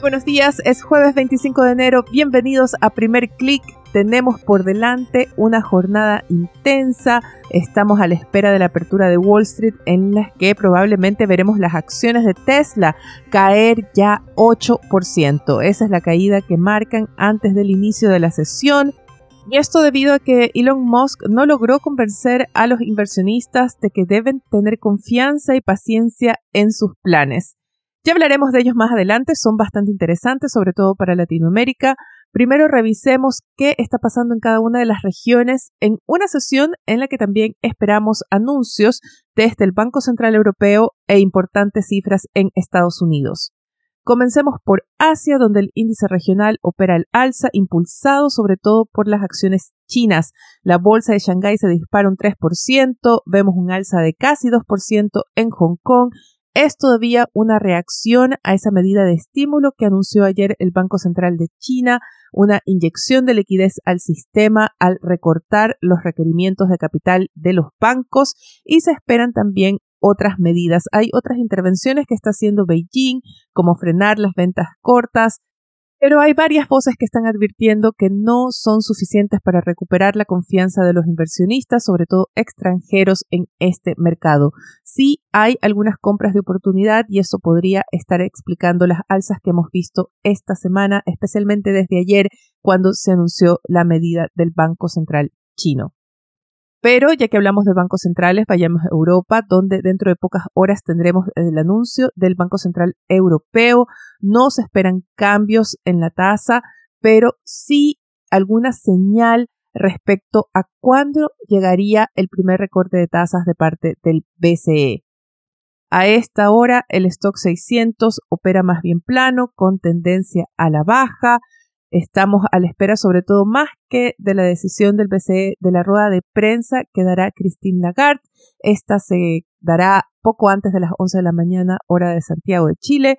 Buenos días, es jueves 25 de enero, bienvenidos a Primer Click. Tenemos por delante una jornada intensa, estamos a la espera de la apertura de Wall Street en la que probablemente veremos las acciones de Tesla caer ya 8%. Esa es la caída que marcan antes del inicio de la sesión. Y esto debido a que Elon Musk no logró convencer a los inversionistas de que deben tener confianza y paciencia en sus planes. Ya hablaremos de ellos más adelante, son bastante interesantes, sobre todo para Latinoamérica. Primero revisemos qué está pasando en cada una de las regiones en una sesión en la que también esperamos anuncios desde el Banco Central Europeo e importantes cifras en Estados Unidos. Comencemos por Asia, donde el índice regional opera al alza, impulsado sobre todo por las acciones chinas. La bolsa de Shanghái se dispara un 3%, vemos un alza de casi 2% en Hong Kong es todavía una reacción a esa medida de estímulo que anunció ayer el Banco Central de China, una inyección de liquidez al sistema al recortar los requerimientos de capital de los bancos y se esperan también otras medidas. Hay otras intervenciones que está haciendo Beijing, como frenar las ventas cortas, pero hay varias voces que están advirtiendo que no son suficientes para recuperar la confianza de los inversionistas, sobre todo extranjeros, en este mercado. Sí hay algunas compras de oportunidad y eso podría estar explicando las alzas que hemos visto esta semana, especialmente desde ayer cuando se anunció la medida del Banco Central chino. Pero ya que hablamos de bancos centrales, vayamos a Europa, donde dentro de pocas horas tendremos el anuncio del Banco Central Europeo. No se esperan cambios en la tasa, pero sí alguna señal respecto a cuándo llegaría el primer recorte de tasas de parte del BCE. A esta hora el stock 600 opera más bien plano, con tendencia a la baja. Estamos a la espera sobre todo más que de la decisión del BCE de la rueda de prensa que dará Christine Lagarde. Esta se dará poco antes de las 11 de la mañana hora de Santiago de Chile.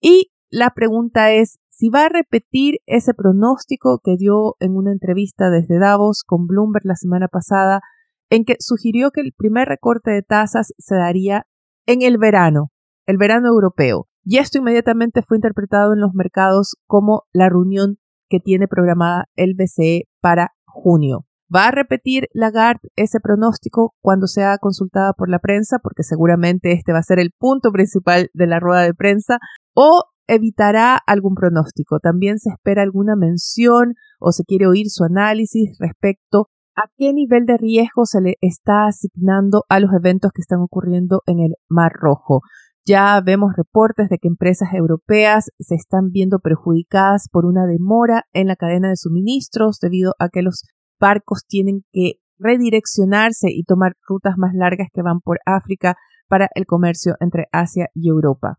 Y la pregunta es si va a repetir ese pronóstico que dio en una entrevista desde Davos con Bloomberg la semana pasada, en que sugirió que el primer recorte de tasas se daría en el verano, el verano europeo. Y esto inmediatamente fue interpretado en los mercados como la reunión que tiene programada el BCE para junio. ¿Va a repetir Lagarde ese pronóstico cuando sea consultada por la prensa? Porque seguramente este va a ser el punto principal de la rueda de prensa. ¿O evitará algún pronóstico? También se espera alguna mención o se quiere oír su análisis respecto a qué nivel de riesgo se le está asignando a los eventos que están ocurriendo en el Mar Rojo. Ya vemos reportes de que empresas europeas se están viendo perjudicadas por una demora en la cadena de suministros debido a que los barcos tienen que redireccionarse y tomar rutas más largas que van por África para el comercio entre Asia y Europa.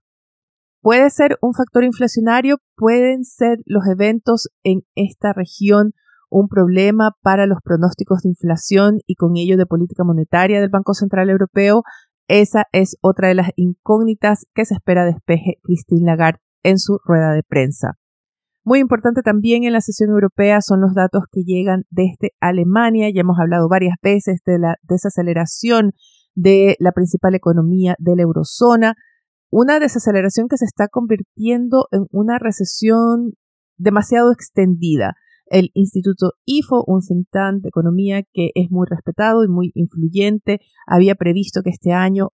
Puede ser un factor inflacionario, pueden ser los eventos en esta región un problema para los pronósticos de inflación y con ello de política monetaria del Banco Central Europeo. Esa es otra de las incógnitas que se espera despeje Christine Lagarde en su rueda de prensa. Muy importante también en la sesión europea son los datos que llegan desde Alemania. Ya hemos hablado varias veces de la desaceleración de la principal economía de la eurozona. Una desaceleración que se está convirtiendo en una recesión demasiado extendida. El Instituto IFO, un think tank de economía que es muy respetado y muy influyente, había previsto que este año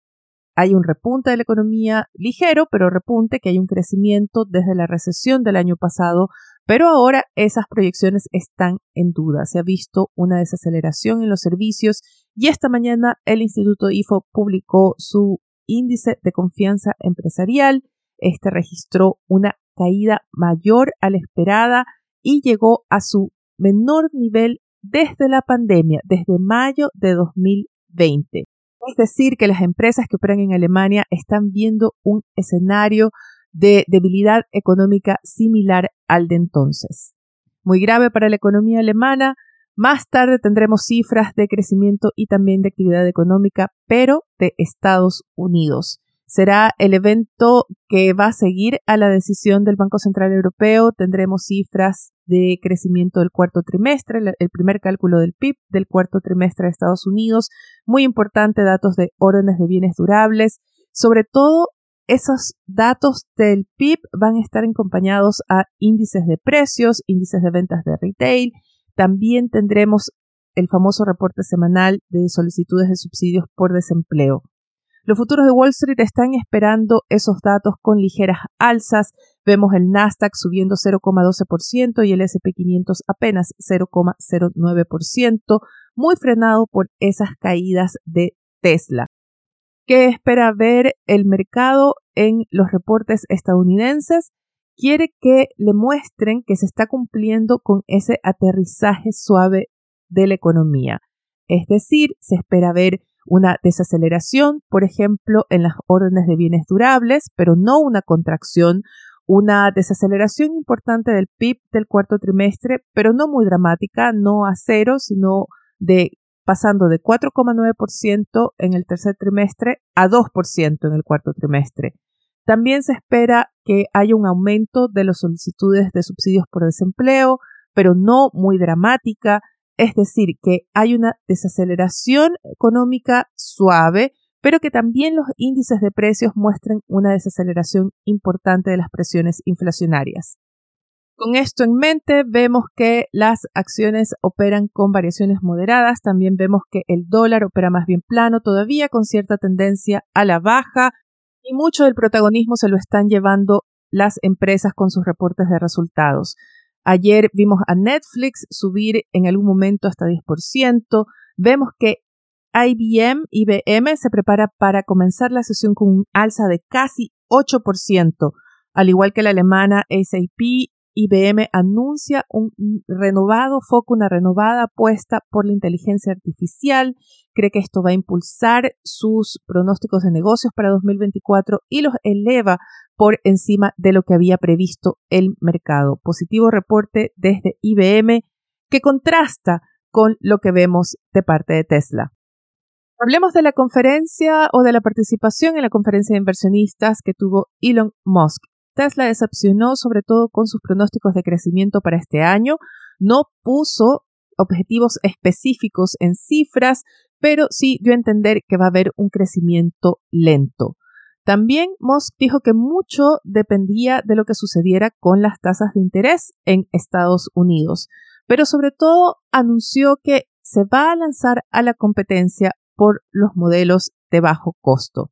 hay un repunte de la economía ligero, pero repunte, que hay un crecimiento desde la recesión del año pasado, pero ahora esas proyecciones están en duda. Se ha visto una desaceleración en los servicios y esta mañana el Instituto IFO publicó su índice de confianza empresarial. Este registró una caída mayor a la esperada y llegó a su menor nivel desde la pandemia, desde mayo de 2020. Es decir, que las empresas que operan en Alemania están viendo un escenario de debilidad económica similar al de entonces. muy grave para la economía alemana. Más tarde tendremos cifras de crecimiento y también de actividad económica, pero de Estados Unidos. Será el evento que va a seguir a la decisión del Banco Central Europeo. Tendremos cifras de crecimiento del cuarto trimestre, el primer cálculo del PIB del cuarto trimestre de Estados Unidos. Muy importante, datos de órdenes de bienes durables. Sobre todo, esos datos del PIB van a estar acompañados a índices de precios, índices de ventas de retail. También tendremos el famoso reporte semanal de solicitudes de subsidios por desempleo. Los futuros de Wall Street están esperando esos datos con ligeras alzas. Vemos el Nasdaq subiendo 0,12% y el SP500 apenas 0,09%, muy frenado por esas caídas de Tesla. ¿Qué espera ver el mercado en los reportes estadounidenses? Quiere que le muestren que se está cumpliendo con ese aterrizaje suave de la economía. Es decir, se espera ver una desaceleración, por ejemplo, en las órdenes de bienes durables, pero no una contracción, una desaceleración importante del PIB del cuarto trimestre, pero no muy dramática, no a cero, sino de pasando de 4,9% en el tercer trimestre a 2% en el cuarto trimestre. También se espera que haya un aumento de las solicitudes de subsidios por desempleo, pero no muy dramática, es decir, que hay una desaceleración económica suave, pero que también los índices de precios muestren una desaceleración importante de las presiones inflacionarias. Con esto en mente, vemos que las acciones operan con variaciones moderadas, también vemos que el dólar opera más bien plano, todavía con cierta tendencia a la baja, y mucho del protagonismo se lo están llevando las empresas con sus reportes de resultados. Ayer vimos a Netflix subir en algún momento hasta 10%. Vemos que IBM, IBM se prepara para comenzar la sesión con un alza de casi 8%, al igual que la alemana SAP IBM anuncia un renovado foco, una renovada apuesta por la inteligencia artificial, cree que esto va a impulsar sus pronósticos de negocios para 2024 y los eleva por encima de lo que había previsto el mercado. Positivo reporte desde IBM que contrasta con lo que vemos de parte de Tesla. Hablemos de la conferencia o de la participación en la conferencia de inversionistas que tuvo Elon Musk. Tesla decepcionó sobre todo con sus pronósticos de crecimiento para este año. No puso objetivos específicos en cifras, pero sí dio a entender que va a haber un crecimiento lento. También Musk dijo que mucho dependía de lo que sucediera con las tasas de interés en Estados Unidos, pero sobre todo anunció que se va a lanzar a la competencia por los modelos de bajo costo.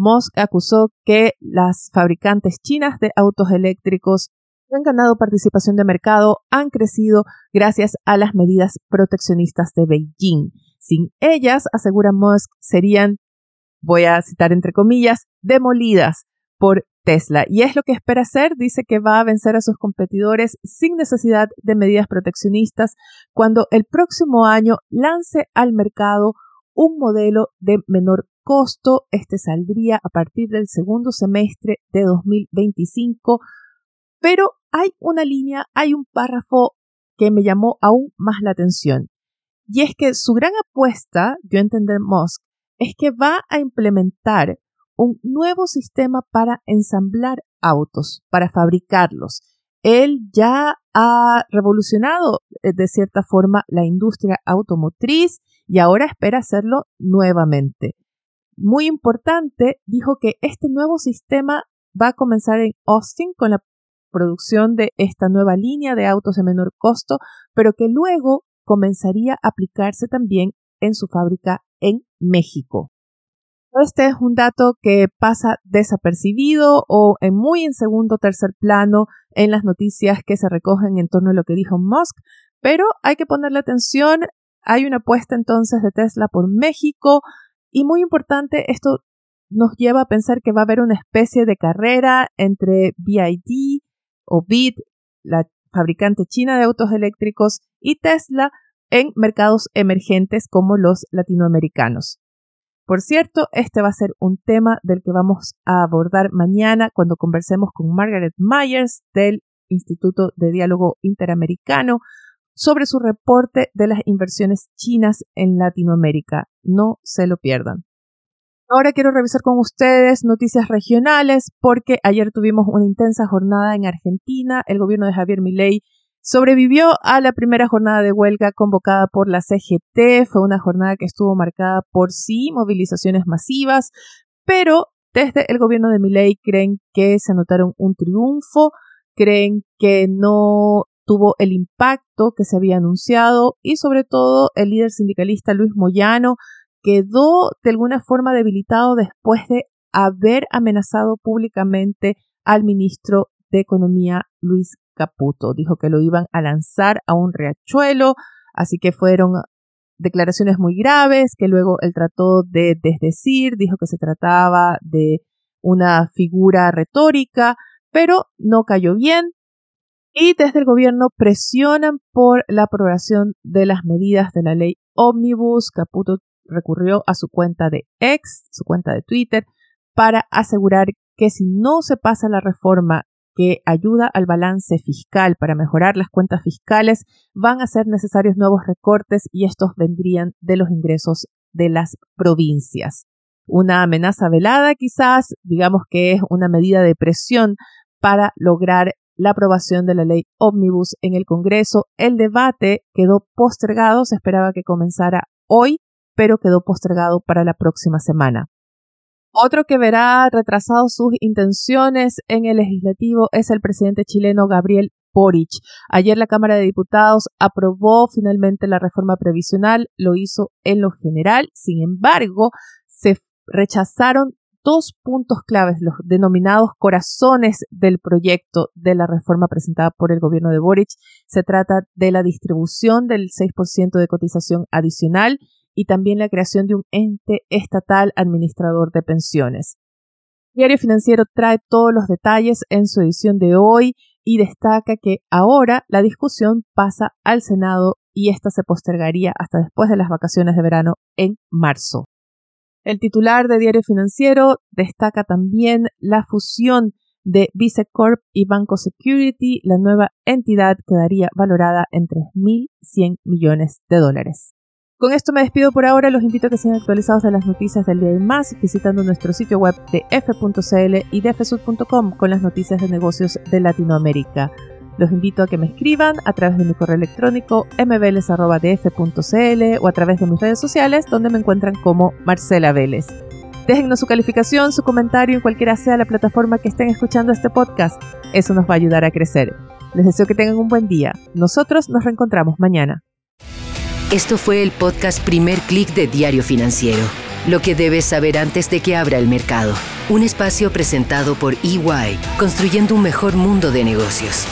Musk acusó que las fabricantes chinas de autos eléctricos han ganado participación de mercado, han crecido gracias a las medidas proteccionistas de Beijing. Sin ellas, asegura Musk, serían, voy a citar entre comillas, demolidas por Tesla. Y es lo que espera hacer, dice que va a vencer a sus competidores sin necesidad de medidas proteccionistas cuando el próximo año lance al mercado un modelo de menor costo. Este saldría a partir del segundo semestre de 2025. Pero hay una línea, hay un párrafo que me llamó aún más la atención. Y es que su gran apuesta, yo entender Musk, es que va a implementar un nuevo sistema para ensamblar autos, para fabricarlos. Él ya ha revolucionado eh, de cierta forma la industria automotriz y ahora espera hacerlo nuevamente. Muy importante, dijo que este nuevo sistema va a comenzar en Austin con la producción de esta nueva línea de autos de menor costo, pero que luego comenzaría a aplicarse también en su fábrica en México. Este es un dato que pasa desapercibido o en muy en segundo o tercer plano en las noticias que se recogen en torno a lo que dijo Musk, pero hay que ponerle atención. Hay una apuesta entonces de Tesla por México y muy importante, esto nos lleva a pensar que va a haber una especie de carrera entre BID o BID, la fabricante china de autos eléctricos, y Tesla en mercados emergentes como los latinoamericanos. Por cierto, este va a ser un tema del que vamos a abordar mañana cuando conversemos con Margaret Myers del Instituto de Diálogo Interamericano, sobre su reporte de las inversiones chinas en Latinoamérica. No se lo pierdan. Ahora quiero revisar con ustedes noticias regionales porque ayer tuvimos una intensa jornada en Argentina. El gobierno de Javier Milei sobrevivió a la primera jornada de huelga convocada por la CGT. Fue una jornada que estuvo marcada por sí movilizaciones masivas, pero desde el gobierno de Milei creen que se anotaron un triunfo, creen que no tuvo el impacto que se había anunciado y sobre todo el líder sindicalista Luis Moyano quedó de alguna forma debilitado después de haber amenazado públicamente al ministro de Economía Luis Caputo. Dijo que lo iban a lanzar a un riachuelo, así que fueron declaraciones muy graves que luego él trató de desdecir, dijo que se trataba de una figura retórica, pero no cayó bien. Y desde el gobierno presionan por la aprobación de las medidas de la ley Omnibus. Caputo recurrió a su cuenta de ex, su cuenta de Twitter, para asegurar que si no se pasa la reforma que ayuda al balance fiscal para mejorar las cuentas fiscales, van a ser necesarios nuevos recortes y estos vendrían de los ingresos de las provincias. Una amenaza velada quizás, digamos que es una medida de presión para lograr la aprobación de la ley ómnibus en el Congreso. El debate quedó postergado, se esperaba que comenzara hoy, pero quedó postergado para la próxima semana. Otro que verá retrasado sus intenciones en el legislativo es el presidente chileno Gabriel Boric. Ayer la Cámara de Diputados aprobó finalmente la reforma previsional, lo hizo en lo general, sin embargo, se rechazaron dos puntos claves, los denominados corazones del proyecto de la reforma presentada por el gobierno de Boric. Se trata de la distribución del 6% de cotización adicional y también la creación de un ente estatal administrador de pensiones. Diario Financiero trae todos los detalles en su edición de hoy y destaca que ahora la discusión pasa al Senado y esta se postergaría hasta después de las vacaciones de verano en marzo. El titular de Diario Financiero destaca también la fusión de Vicecorp y Banco Security. La nueva entidad quedaría valorada en 3.100 millones de dólares. Con esto me despido por ahora, los invito a que sean actualizados de las noticias del día y más visitando nuestro sitio web de f.cl y de con las noticias de negocios de Latinoamérica. Los invito a que me escriban a través de mi correo electrónico mbveles.df.cl o a través de mis redes sociales donde me encuentran como Marcela Vélez. Déjennos su calificación, su comentario en cualquiera sea la plataforma que estén escuchando este podcast. Eso nos va a ayudar a crecer. Les deseo que tengan un buen día. Nosotros nos reencontramos mañana. Esto fue el podcast Primer Click de Diario Financiero. Lo que debes saber antes de que abra el mercado. Un espacio presentado por EY, construyendo un mejor mundo de negocios.